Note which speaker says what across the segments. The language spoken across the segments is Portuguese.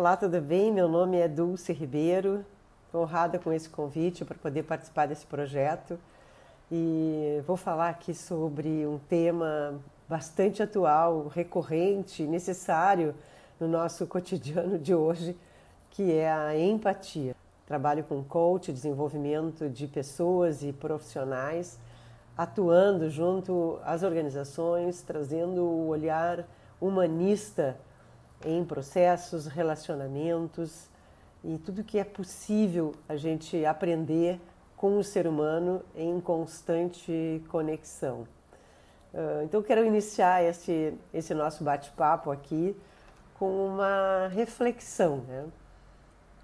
Speaker 1: Olá, tudo bem? Meu nome é Dulce Ribeiro. Estou honrada com esse convite para poder participar desse projeto e vou falar aqui sobre um tema bastante atual, recorrente, necessário no nosso cotidiano de hoje, que é a empatia. Trabalho com coach, desenvolvimento de pessoas e profissionais, atuando junto às organizações, trazendo o olhar humanista em processos, relacionamentos e tudo que é possível a gente aprender com o ser humano em constante conexão. Ah, então, quero iniciar esse, esse nosso bate-papo aqui com uma reflexão. Né?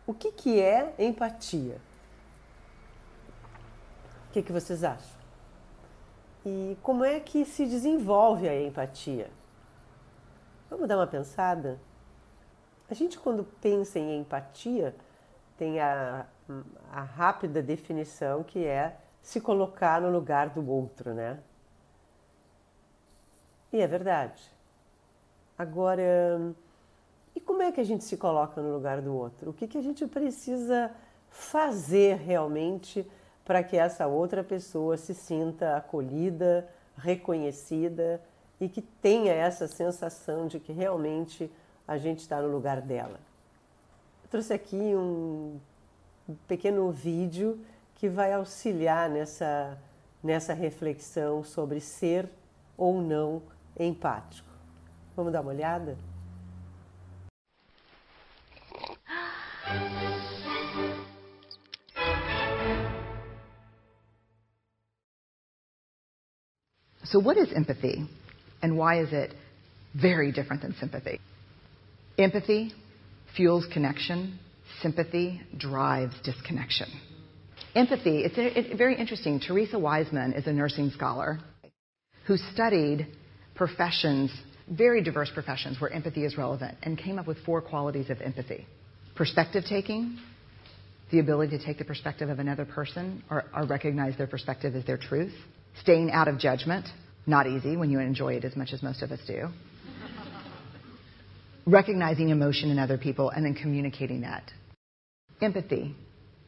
Speaker 1: O que, que é empatia? O que, que vocês acham? E como é que se desenvolve a empatia? Vamos dar uma pensada? A gente, quando pensa em empatia, tem a, a rápida definição que é se colocar no lugar do outro, né? E é verdade. Agora, e como é que a gente se coloca no lugar do outro? O que, que a gente precisa fazer realmente para que essa outra pessoa se sinta acolhida, reconhecida e que tenha essa sensação de que realmente a gente está no lugar dela? Eu trouxe aqui um pequeno vídeo que vai auxiliar nessa, nessa reflexão sobre ser ou não empático. Vamos dar uma olhada?
Speaker 2: So, what is empathy, and why is it very different than sympathy? Empathy fuels connection, sympathy drives disconnection. Empathy, it's, it's very interesting. Teresa Wiseman is a nursing scholar who studied professions, very diverse professions where empathy is relevant, and came up with four qualities of empathy perspective taking, the ability to take the perspective of another person or, or, recognize their perspective as their truth, staying out of judgment, not easy when you enjoy it as much as most of us do, recognizing emotion in other people, and then communicating that. Empathy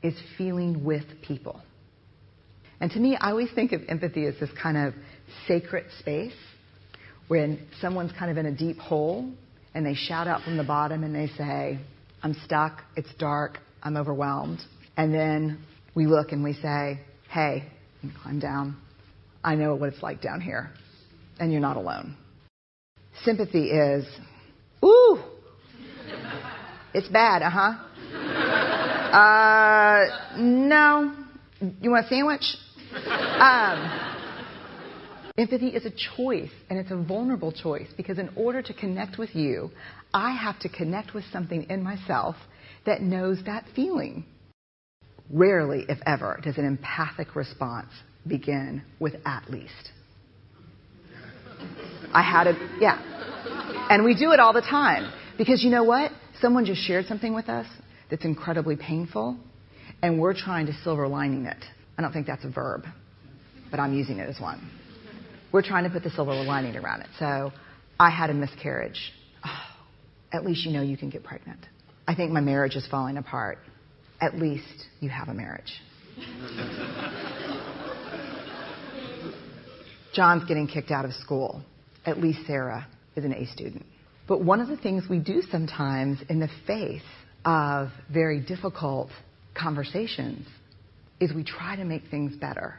Speaker 2: is feeling with people. And to me, I always think of empathy as this kind of sacred space when someone's kind of in a deep hole and they shout out from the bottom and they say, I'm stuck, it's dark, I'm overwhelmed. And then we look and we say, hey, climb down. I know what it's like down here, and you're not alone. Sympathy is, ooh, it's bad, uh huh. Uh, no. You want a sandwich? Um, Empathy is a choice, and it's a vulnerable choice because in order to connect with you, I have to connect with something in myself that knows that feeling. Rarely, if ever, does an empathic response begin with at least. I had a, yeah. And we do it all the time because you know what? Someone just shared something with us that's incredibly painful, and we're trying to silver lining it. I don't think that's a verb, but I'm using it as one. We're trying to put the silver lining around it. So I had a miscarriage. Oh, at least you know you can get pregnant. I think my marriage is falling apart. At least you have a marriage. John's getting kicked out of school. At least Sarah is an A student. But one of the things we do sometimes in the face of very difficult conversations is we try to make things better.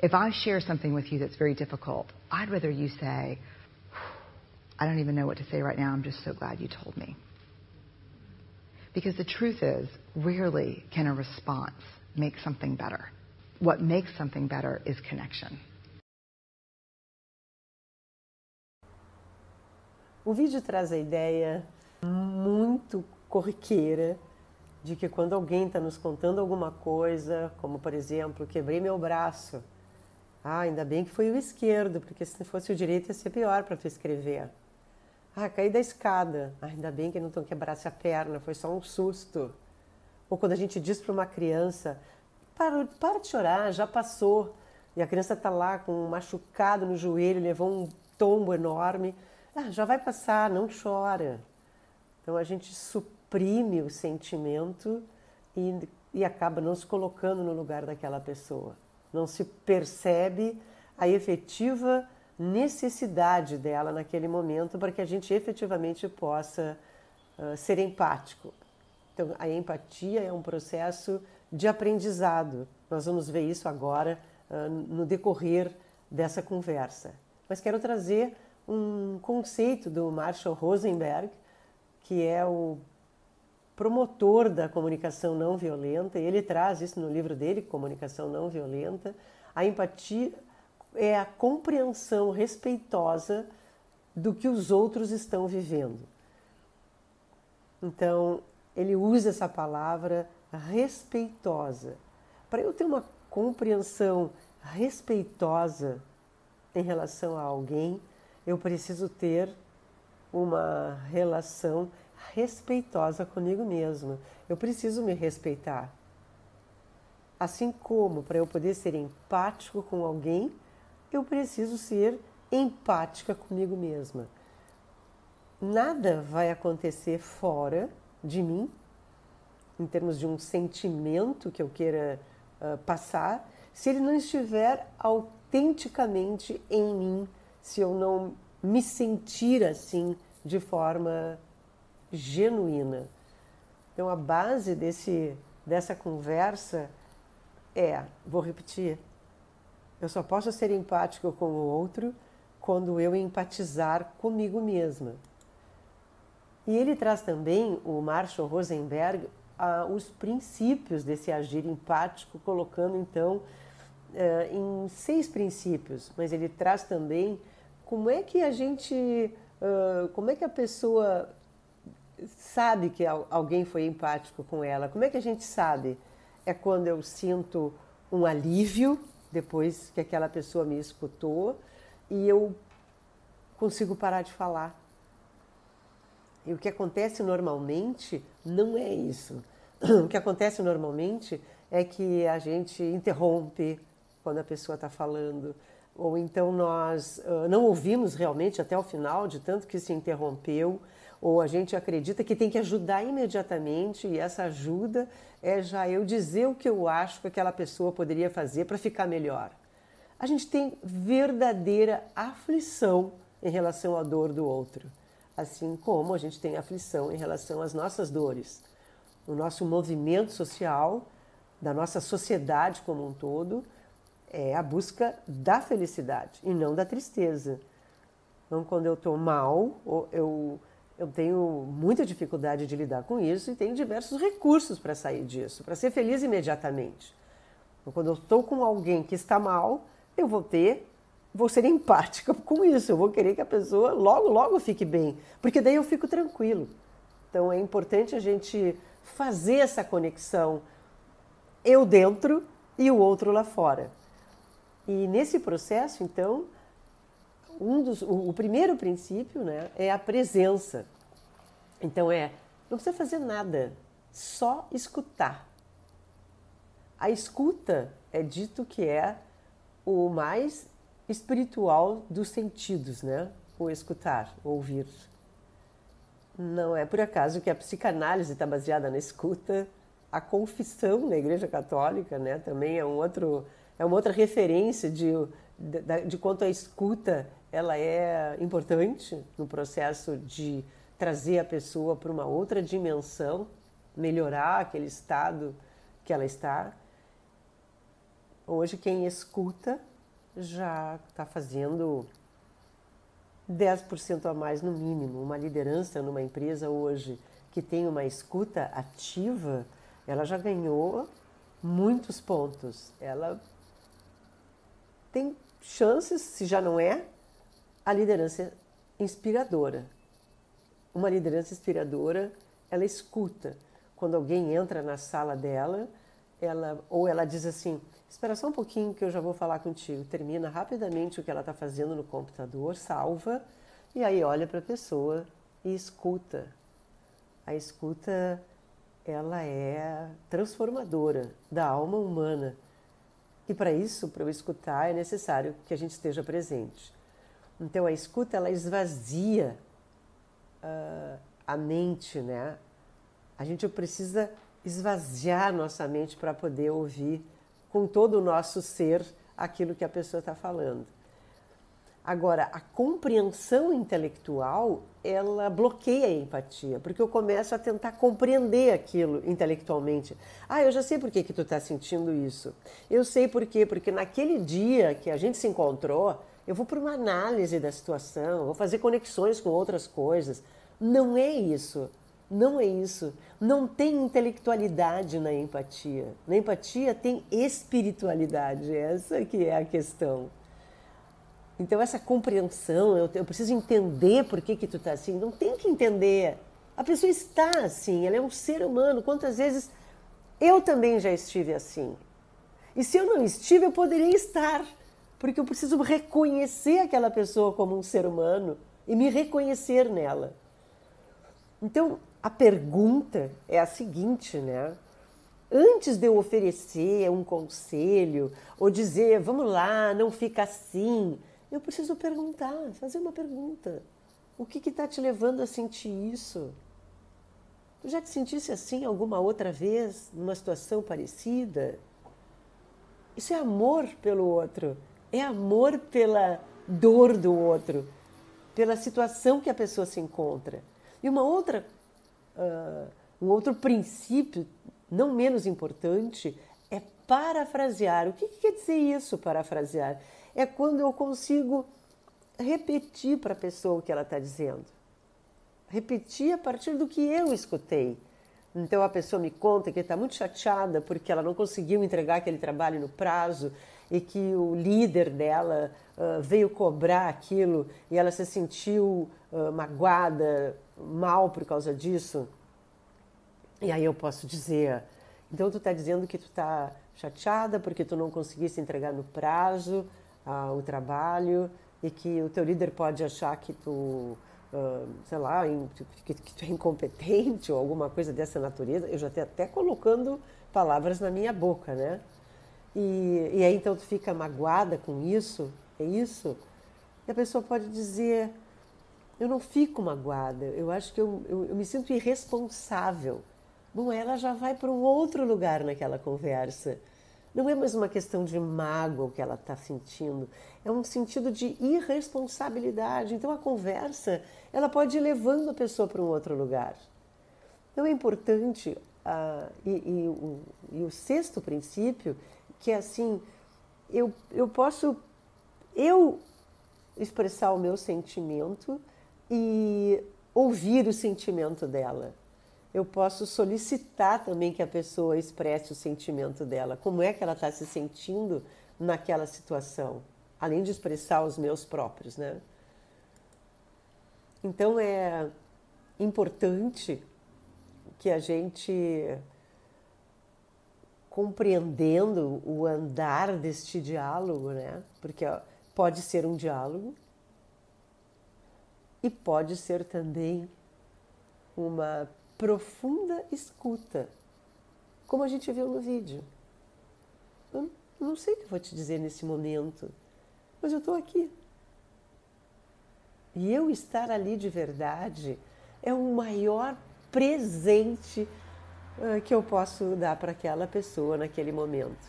Speaker 2: If I share something with you that's very difficult, I'd rather you say, I don't even know what to say right now. I'm just so glad you told me. Because the truth is, rarely can a response make something better. What makes something better is connection.
Speaker 1: O vídeo traz a ideia muito corriqueira de que quando alguém está nos contando alguma coisa, como por exemplo, quebrei meu braço, Ah, ainda bem que foi o esquerdo, porque se fosse o direito ia ser pior para tu escrever. Ah, caí da escada. Ah, ainda bem que não tão quebrasse a perna, foi só um susto. Ou quando a gente diz para uma criança, para, para de chorar, já passou. E a criança está lá com um machucado no joelho, levou um tombo enorme. Ah, já vai passar, não chora. Então a gente reprime o sentimento e, e acaba não se colocando no lugar daquela pessoa. Não se percebe a efetiva necessidade dela naquele momento para que a gente efetivamente possa uh, ser empático. Então, a empatia é um processo de aprendizado. Nós vamos ver isso agora uh, no decorrer dessa conversa. Mas quero trazer um conceito do Marshall Rosenberg, que é o promotor da comunicação não violenta, e ele traz isso no livro dele, Comunicação Não Violenta. A empatia é a compreensão respeitosa do que os outros estão vivendo. Então, ele usa essa palavra respeitosa. Para eu ter uma compreensão respeitosa em relação a alguém, eu preciso ter uma relação respeitosa comigo mesma. Eu preciso me respeitar. Assim como para eu poder ser empático com alguém, eu preciso ser empática comigo mesma. Nada vai acontecer fora de mim, em termos de um sentimento que eu queira uh, passar, se ele não estiver autenticamente em mim, se eu não me sentir assim de forma genuína. Então a base desse, dessa conversa é, vou repetir, eu só posso ser empático com o outro quando eu empatizar comigo mesma. E ele traz também, o Marshall Rosenberg, os princípios desse agir empático, colocando então eh, em seis princípios, mas ele traz também como é que a gente, como é que a pessoa sabe que alguém foi empático com ela? Como é que a gente sabe? É quando eu sinto um alívio depois que aquela pessoa me escutou e eu consigo parar de falar. E o que acontece normalmente não é isso. O que acontece normalmente é que a gente interrompe quando a pessoa está falando, ou então nós uh, não ouvimos realmente até o final, de tanto que se interrompeu, ou a gente acredita que tem que ajudar imediatamente e essa ajuda é já eu dizer o que eu acho que aquela pessoa poderia fazer para ficar melhor. A gente tem verdadeira aflição em relação à dor do outro assim como a gente tem aflição em relação às nossas dores. O nosso movimento social, da nossa sociedade como um todo, é a busca da felicidade e não da tristeza. Então, quando eu estou mal, eu, eu tenho muita dificuldade de lidar com isso e tenho diversos recursos para sair disso, para ser feliz imediatamente. Então, quando eu estou com alguém que está mal, eu vou ter vou ser empática com isso, eu vou querer que a pessoa logo, logo fique bem, porque daí eu fico tranquilo. Então é importante a gente fazer essa conexão, eu dentro e o outro lá fora. E nesse processo, então, um dos, o, o primeiro princípio né, é a presença. Então é, não precisa fazer nada, só escutar. A escuta é dito que é o mais espiritual dos sentidos, né? O escutar, ouvir. Não é por acaso que a psicanálise está baseada na escuta. A confissão na Igreja Católica, né? Também é um outro, é uma outra referência de, de, de quanto a escuta ela é importante no processo de trazer a pessoa para uma outra dimensão, melhorar aquele estado que ela está. Hoje quem escuta já está fazendo 10% a mais no mínimo. Uma liderança numa empresa hoje que tem uma escuta ativa, ela já ganhou muitos pontos. Ela tem chances, se já não é, a liderança inspiradora. Uma liderança inspiradora, ela escuta. Quando alguém entra na sala dela, ela ou ela diz assim: Espera só um pouquinho que eu já vou falar contigo. Termina rapidamente o que ela está fazendo no computador, salva e aí olha para a pessoa e escuta. A escuta ela é transformadora da alma humana. E para isso, para eu escutar, é necessário que a gente esteja presente. Então a escuta ela esvazia uh, a mente, né? A gente precisa esvaziar nossa mente para poder ouvir com todo o nosso ser aquilo que a pessoa está falando. Agora, a compreensão intelectual, ela bloqueia a empatia, porque eu começo a tentar compreender aquilo intelectualmente. Ah, eu já sei por que, que tu está sentindo isso. Eu sei por quê, porque naquele dia que a gente se encontrou, eu vou para uma análise da situação, vou fazer conexões com outras coisas. Não é isso. Não é isso. Não tem intelectualidade na empatia. Na empatia tem espiritualidade. Essa que é a questão. Então essa compreensão, eu, eu preciso entender por que que tu está assim. Não tem que entender. A pessoa está assim. Ela é um ser humano. Quantas vezes eu também já estive assim. E se eu não estive, eu poderia estar. Porque eu preciso reconhecer aquela pessoa como um ser humano e me reconhecer nela. Então, a pergunta é a seguinte, né? Antes de eu oferecer um conselho ou dizer, vamos lá, não fica assim, eu preciso perguntar, fazer uma pergunta. O que está te levando a sentir isso? Tu já te sentisse assim alguma outra vez, numa situação parecida? Isso é amor pelo outro, é amor pela dor do outro, pela situação que a pessoa se encontra. E uma outra uh, um outro princípio, não menos importante, é parafrasear. O que, que quer dizer isso, parafrasear? É quando eu consigo repetir para a pessoa o que ela está dizendo. Repetir a partir do que eu escutei. Então a pessoa me conta que está muito chateada porque ela não conseguiu entregar aquele trabalho no prazo e que o líder dela uh, veio cobrar aquilo e ela se sentiu uh, magoada, mal por causa disso. E aí eu posso dizer, então tu está dizendo que tu está chateada porque tu não conseguisse entregar no prazo o trabalho e que o teu líder pode achar que tu, uh, sei lá, que, que, tu é incompetente ou alguma coisa dessa natureza. Eu já estou até colocando palavras na minha boca, né? E, e aí então tu fica magoada com isso, é isso? E a pessoa pode dizer, eu não fico magoada, eu acho que eu, eu, eu me sinto irresponsável. Bom, ela já vai para um outro lugar naquela conversa. Não é mais uma questão de mágoa que ela está sentindo, é um sentido de irresponsabilidade. Então a conversa ela pode ir levando a pessoa para um outro lugar. Então é importante, uh, e, e, o, e o sexto princípio, que é assim, eu, eu posso eu expressar o meu sentimento e ouvir o sentimento dela. Eu posso solicitar também que a pessoa expresse o sentimento dela, como é que ela está se sentindo naquela situação, além de expressar os meus próprios, né? Então é importante que a gente compreendendo o andar deste diálogo, né? Porque pode ser um diálogo e pode ser também uma profunda escuta, como a gente viu no vídeo. Eu não sei o que eu vou te dizer nesse momento, mas eu estou aqui. E eu estar ali de verdade é o maior presente uh, que eu posso dar para aquela pessoa naquele momento.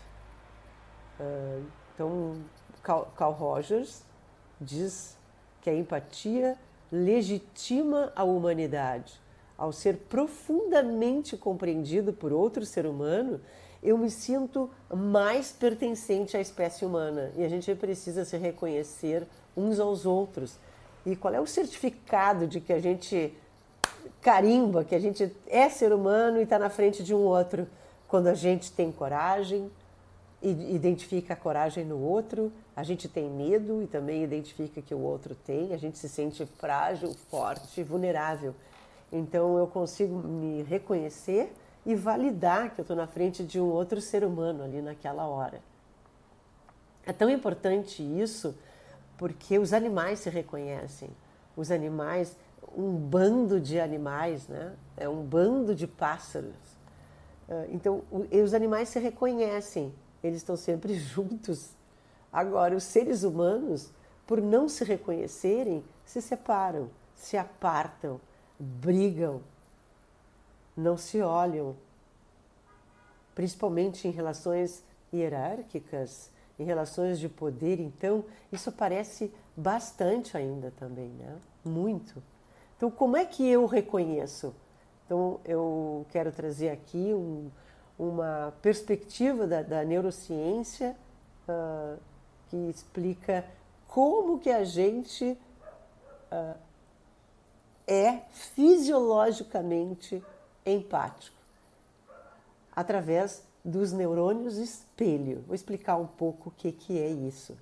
Speaker 1: Uh, então, Carl Rogers diz que a empatia legitima a humanidade. Ao ser profundamente compreendido por outro ser humano, eu me sinto mais pertencente à espécie humana e a gente precisa se reconhecer uns aos outros. E qual é o certificado de que a gente carimba, que a gente é ser humano e está na frente de um outro? Quando a gente tem coragem, identifica a coragem no outro, a gente tem medo e também identifica que o outro tem, a gente se sente frágil, forte, vulnerável. Então eu consigo me reconhecer e validar que eu estou na frente de um outro ser humano ali naquela hora. É tão importante isso porque os animais se reconhecem. Os animais, um bando de animais, né? É um bando de pássaros. Ah, então, os animais se reconhecem eles estão sempre juntos. Agora, os seres humanos, por não se reconhecerem, se separam, se apartam, brigam. não se olham, principalmente em relações hierárquicas, em relações de poder, então isso aparece bastante ainda também, né? Muito. Então, como é que eu reconheço? Então, eu quero trazer aqui um, uma perspectiva da, da neurociência uh, que explica como que a gente uh, é fisiologicamente empático através dos neurônios espelho. Vou explicar um pouco o que, que é isso.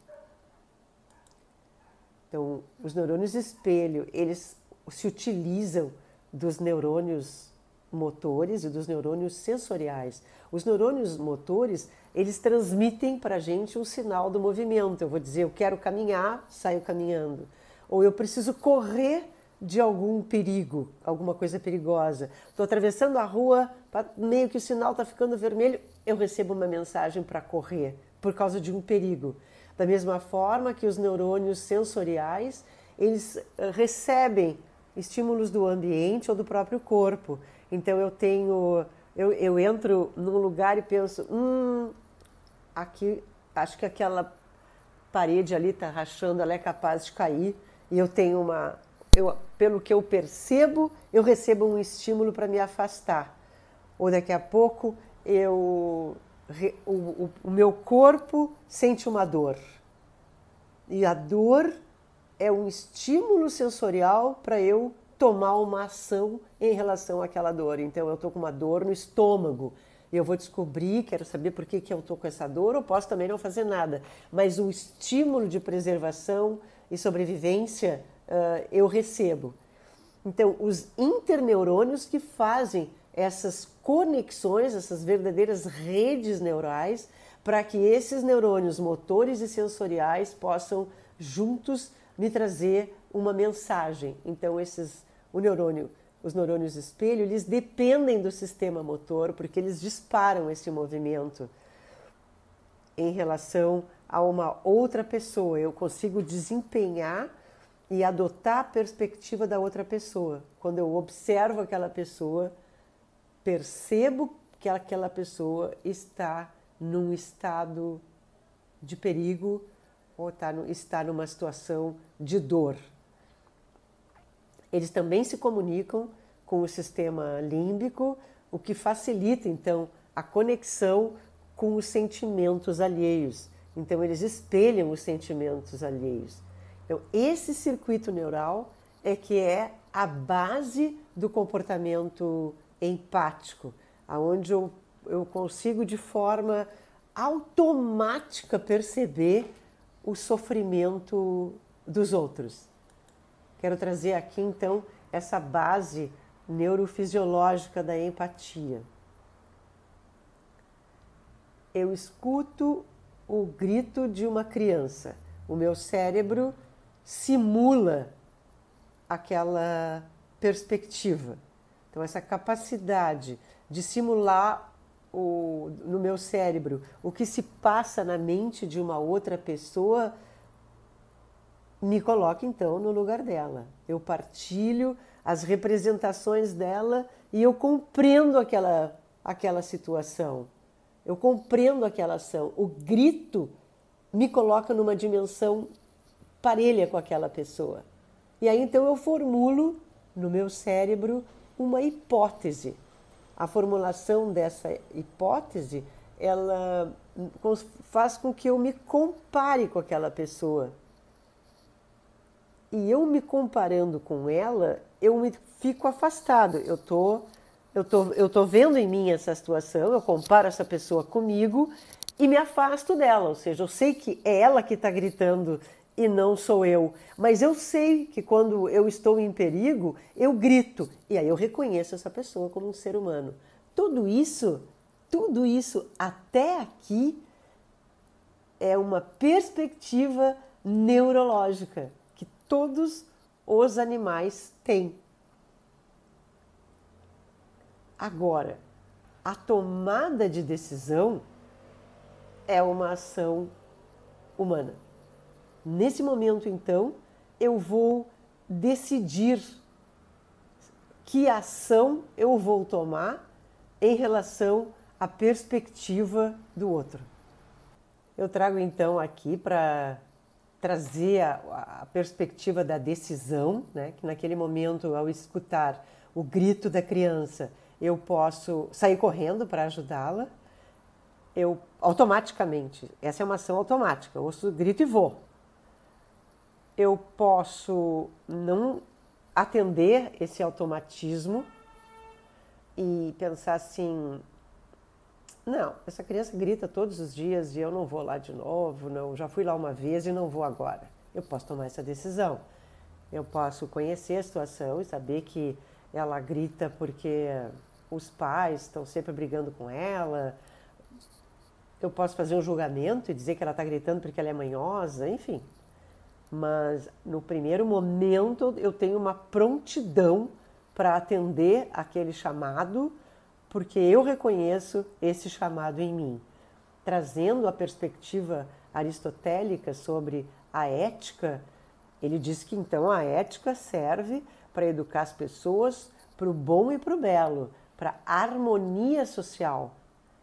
Speaker 1: Então, os neurônios espelho, eles se utilizam dos neurônios motores e dos neurônios sensoriais. Os neurônios motores, eles transmitem para a gente um sinal do movimento. Eu vou dizer, eu quero caminhar, saio caminhando. Ou eu preciso correr de algum perigo, alguma coisa perigosa. Estou atravessando a rua, meio que o sinal está ficando vermelho, eu recebo uma mensagem para correr por causa de um perigo. Da mesma forma que os neurônios sensoriais, eles eh, recebem estímulos do ambiente ou do próprio corpo. Então eu tenho, eu, eu entro num lugar e penso, hum, aqui, acho que aquela parede ali está rachando, ela é capaz de cair e eu tenho uma eu, pelo que eu percebo, eu recebo um estímulo para me afastar. Ou daqui a pouco eu, o, o, o meu corpo sente uma dor. E a dor é um estímulo sensorial para eu tomar uma ação em relação àquela dor. Então eu estou com uma dor no estômago. Eu vou descobrir, quero saber por que, que eu estou com essa dor, ou posso também não fazer nada. Mas o estímulo de preservação e sobrevivência uh, eu recebo. Então, os interneurônios que fazem essas conexões, essas verdadeiras redes neurais, para que esses neurônios motores e sensoriais possam juntos me trazer uma mensagem. Então, esses, o neurônio, os neurônios espelho, eles dependem do sistema motor, porque eles disparam esse movimento em relação a uma outra pessoa. Eu consigo desempenhar e adotar a perspectiva da outra pessoa. Quando eu observo aquela pessoa, percebo que aquela pessoa está num estado de perigo ou está, está numa situação de dor. Eles também se comunicam com o sistema límbico, o que facilita então a conexão com os sentimentos alheios. Então, eles espelham os sentimentos alheios. Então, esse circuito neural é que é a base do comportamento empático, aonde eu, eu consigo de forma automática perceber o sofrimento dos outros. Quero trazer aqui então essa base neurofisiológica da empatia. Eu escuto o grito de uma criança. O meu cérebro simula aquela perspectiva. Então, essa capacidade de simular o, no meu cérebro o que se passa na mente de uma outra pessoa me coloca então no lugar dela. Eu partilho as representações dela e eu compreendo aquela, aquela situação. Eu compreendo aquela ação. O grito me coloca numa dimensão parelha com aquela pessoa. E aí então eu formulo no meu cérebro uma hipótese. A formulação dessa hipótese, ela faz com que eu me compare com aquela pessoa. E eu me comparando com ela, eu me fico afastado. Eu tô eu tô, eu tô vendo em mim essa situação, eu comparo essa pessoa comigo e me afasto dela. Ou seja, eu sei que é ela que está gritando e não sou eu. Mas eu sei que quando eu estou em perigo, eu grito e aí eu reconheço essa pessoa como um ser humano. Tudo isso, tudo isso até aqui é uma perspectiva neurológica que todos os animais têm. Agora, a tomada de decisão é uma ação humana. Nesse momento, então, eu vou decidir que ação eu vou tomar em relação à perspectiva do outro. Eu trago então aqui para trazer a, a, perspectiva da decisão, né? que naquele momento, ao escutar o grito da criança, eu posso sair correndo para ajudá-la, eu automaticamente, essa é uma ação automática, eu ouço grito e vou. Eu posso não atender esse automatismo e pensar assim: não, essa criança grita todos os dias e eu não vou lá de novo, não, já fui lá uma vez e não vou agora. Eu posso tomar essa decisão. Eu posso conhecer a situação e saber que ela grita porque os pais estão sempre brigando com ela. Eu posso fazer um julgamento e dizer que ela está gritando porque ela é manhosa, enfim, mas no primeiro momento eu tenho uma prontidão para atender aquele chamado, porque eu reconheço esse chamado em mim. Trazendo a perspectiva aristotélica sobre a ética, ele diz que então a ética serve para educar as pessoas para o bom e para o belo, para a harmonia social.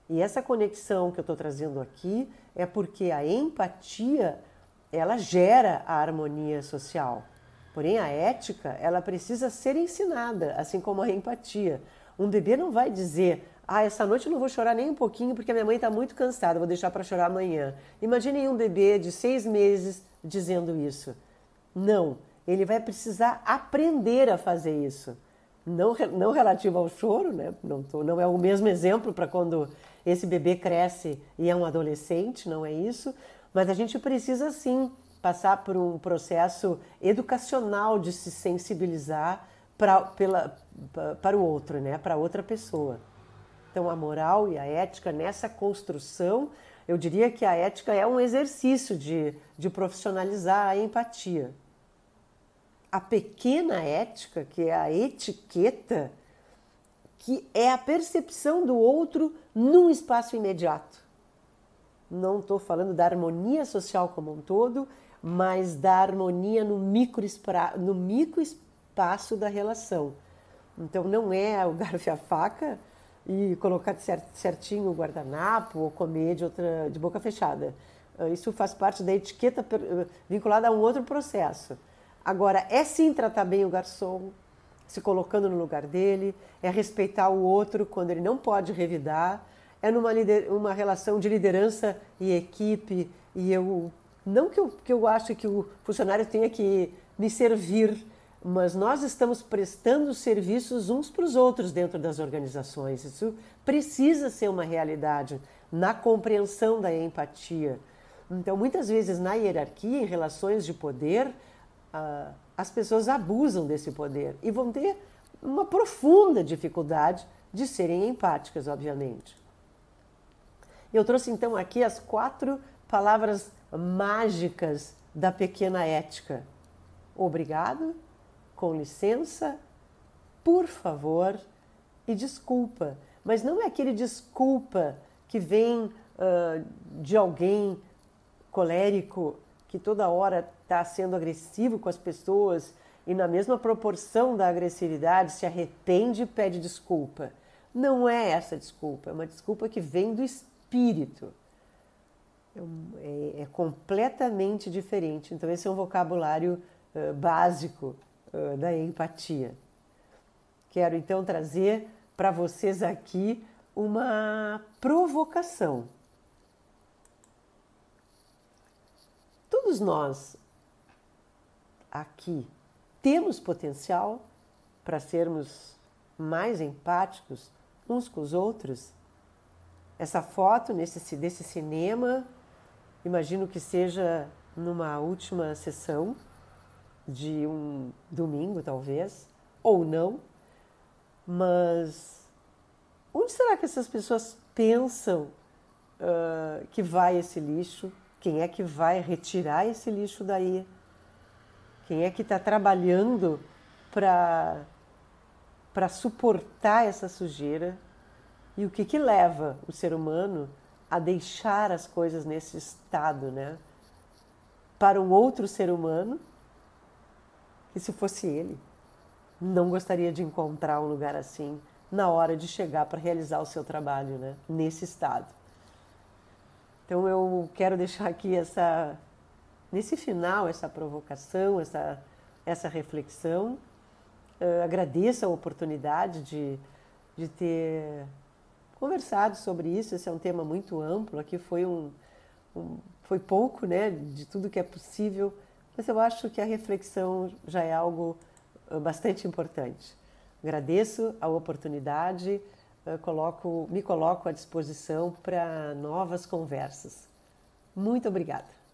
Speaker 1: E essa conexão que eu estou trazendo aqui é porque a empatia ela gera a harmonia social. Porém, a ética, ela precisa ser ensinada, assim como a empatia. Um bebê não vai dizer, ah, essa noite eu não vou chorar nem um pouquinho porque a minha mãe está muito cansada, vou deixar para chorar amanhã. Imagine um bebê de seis meses dizendo isso. Não, ele vai precisar aprender a fazer isso. Não, não relativo ao choro, né? não, tô, não é o mesmo exemplo para quando esse bebê cresce e é um adolescente, não é isso, mas a gente precisa sim passar por um processo educacional de se sensibilizar pra, pela, para o outro, né? para outra pessoa. Então, a moral e a ética nessa construção, eu diria que a ética é um exercício de, de profissionalizar a empatia. A pequena ética, que é a etiqueta, que é a percepção do outro num espaço imediato não estou falando da harmonia social como um todo, mas da harmonia no micro, no micro espaço da relação. Então não é o garfo e a faca e colocar certinho o guardanapo ou comer de, outra, de boca fechada. Ah, isso faz parte da etiqueta vinculada a um outro processo. Agora, é sim tratar bem o garçom, se colocando no lugar dele, é respeitar o outro quando ele não pode revidar, é numa lider, uma relação de liderança e equipe, e eu não que eu, que eu acho que o funcionário tenha que me servir, mas nós estamos prestando serviços uns para os outros dentro das organizações. Isso precisa ser uma realidade na compreensão da empatia. Então, muitas vezes na hierarquia, em relações de poder, ah, as pessoas abusam desse poder e vão ter uma profunda dificuldade de serem empáticas, obviamente. Eu trouxe então aqui as quatro palavras mágicas da pequena ética. Obrigado, com licença, por favor e desculpa. Mas não é aquele desculpa que vem uh, de alguém colérico que toda hora está sendo agressivo com as pessoas e, na mesma proporção da agressividade, se arrepende e pede desculpa. Não é essa desculpa, é uma desculpa que vem do espírito espírito. É, é, completamente diferente. Então, esse é um vocabulário uh, básico uh, da empatia. Quero então trazer para vocês aqui uma provocação. Todos nós aqui temos potencial para sermos mais empáticos uns com os outros essa foto nesse, desse cinema, imagino que seja numa última sessão de um domingo, talvez, ou não, mas onde será que essas pessoas pensam uh, que vai esse lixo? Quem é que vai retirar esse lixo daí? Quem é que está trabalhando para suportar essa sujeira? E o que, que leva o ser humano a deixar as coisas nesse estado, né? Para um outro ser humano, que se fosse ele, não gostaria de encontrar um lugar assim na hora de chegar para realizar o seu trabalho, né? Nesse estado. Então eu quero deixar aqui essa nesse final essa provocação, essa essa reflexão. Agradeço a oportunidade de, de ter conversado sobre isso. Esse é um tema muito amplo. Aqui foi um, um foi pouco, né, de tudo que é possível, mas eu acho que a reflexão já é algo bastante importante. Agradeço a oportunidade, coloco, me coloco à disposição para novas conversas. Muito obrigada.